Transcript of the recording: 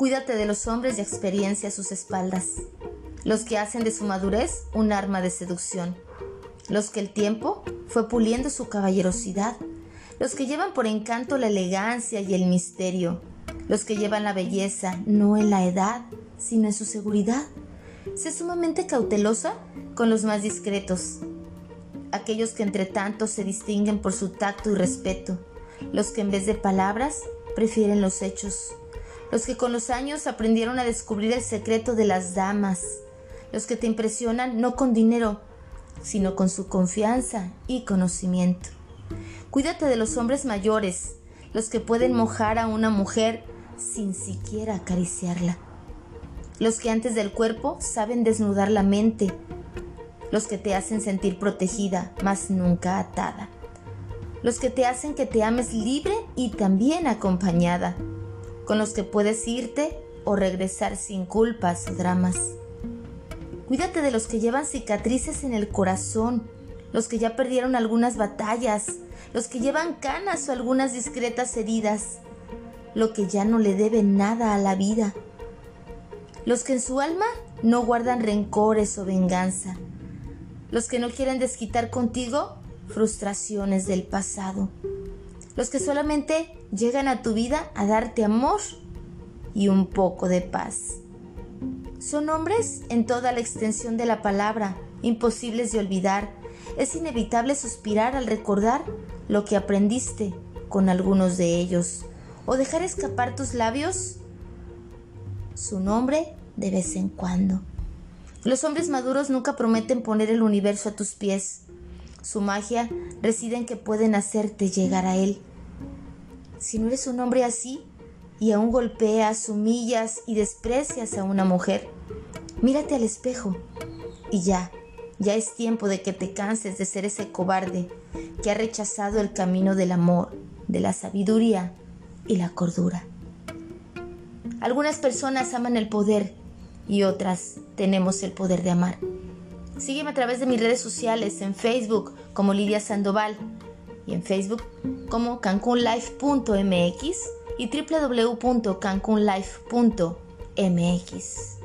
Cuídate de los hombres de experiencia a sus espaldas, los que hacen de su madurez un arma de seducción, los que el tiempo fue puliendo su caballerosidad, los que llevan por encanto la elegancia y el misterio, los que llevan la belleza no en la edad, sino en su seguridad. Sé sumamente cautelosa con los más discretos, aquellos que entre tanto se distinguen por su tacto y respeto, los que en vez de palabras prefieren los hechos, los que con los años aprendieron a descubrir el secreto de las damas, los que te impresionan no con dinero, sino con su confianza y conocimiento. Cuídate de los hombres mayores, los que pueden mojar a una mujer sin siquiera acariciarla. Los que antes del cuerpo saben desnudar la mente. Los que te hacen sentir protegida, mas nunca atada. Los que te hacen que te ames libre y también acompañada. Con los que puedes irte o regresar sin culpas o dramas. Cuídate de los que llevan cicatrices en el corazón, los que ya perdieron algunas batallas, los que llevan canas o algunas discretas heridas, lo que ya no le debe nada a la vida. Los que en su alma no guardan rencores o venganza. Los que no quieren desquitar contigo frustraciones del pasado. Los que solamente llegan a tu vida a darte amor y un poco de paz. Son hombres en toda la extensión de la palabra, imposibles de olvidar. Es inevitable suspirar al recordar lo que aprendiste con algunos de ellos o dejar escapar tus labios su nombre de vez en cuando. Los hombres maduros nunca prometen poner el universo a tus pies. Su magia reside en que pueden hacerte llegar a él. Si no eres un hombre así y aún golpeas, humillas y desprecias a una mujer, mírate al espejo y ya, ya es tiempo de que te canses de ser ese cobarde que ha rechazado el camino del amor, de la sabiduría y la cordura. Algunas personas aman el poder y otras tenemos el poder de amar. Sígueme a través de mis redes sociales en Facebook como Lidia Sandoval y en Facebook como cancunlife.mx y www.cancunlife.mx.